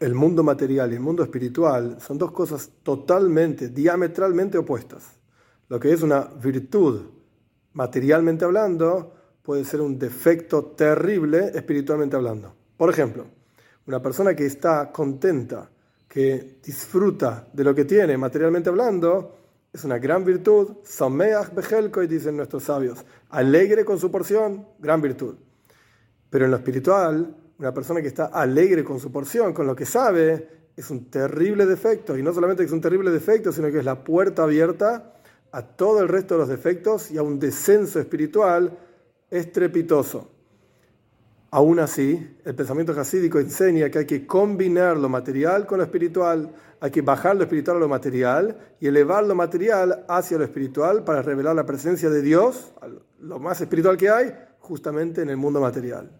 el mundo material y el mundo espiritual son dos cosas totalmente, diametralmente opuestas. Lo que es una virtud, materialmente hablando, puede ser un defecto terrible espiritualmente hablando. Por ejemplo, una persona que está contenta, que disfruta de lo que tiene materialmente hablando, es una gran virtud. Sameach bejelko, dicen nuestros sabios. Alegre con su porción, gran virtud. Pero en lo espiritual, una persona que está alegre con su porción, con lo que sabe, es un terrible defecto. Y no solamente es un terrible defecto, sino que es la puerta abierta a todo el resto de los defectos y a un descenso espiritual estrepitoso. Aún así, el pensamiento jasídico enseña que hay que combinar lo material con lo espiritual, hay que bajar lo espiritual a lo material y elevar lo material hacia lo espiritual para revelar la presencia de Dios, lo más espiritual que hay, justamente en el mundo material.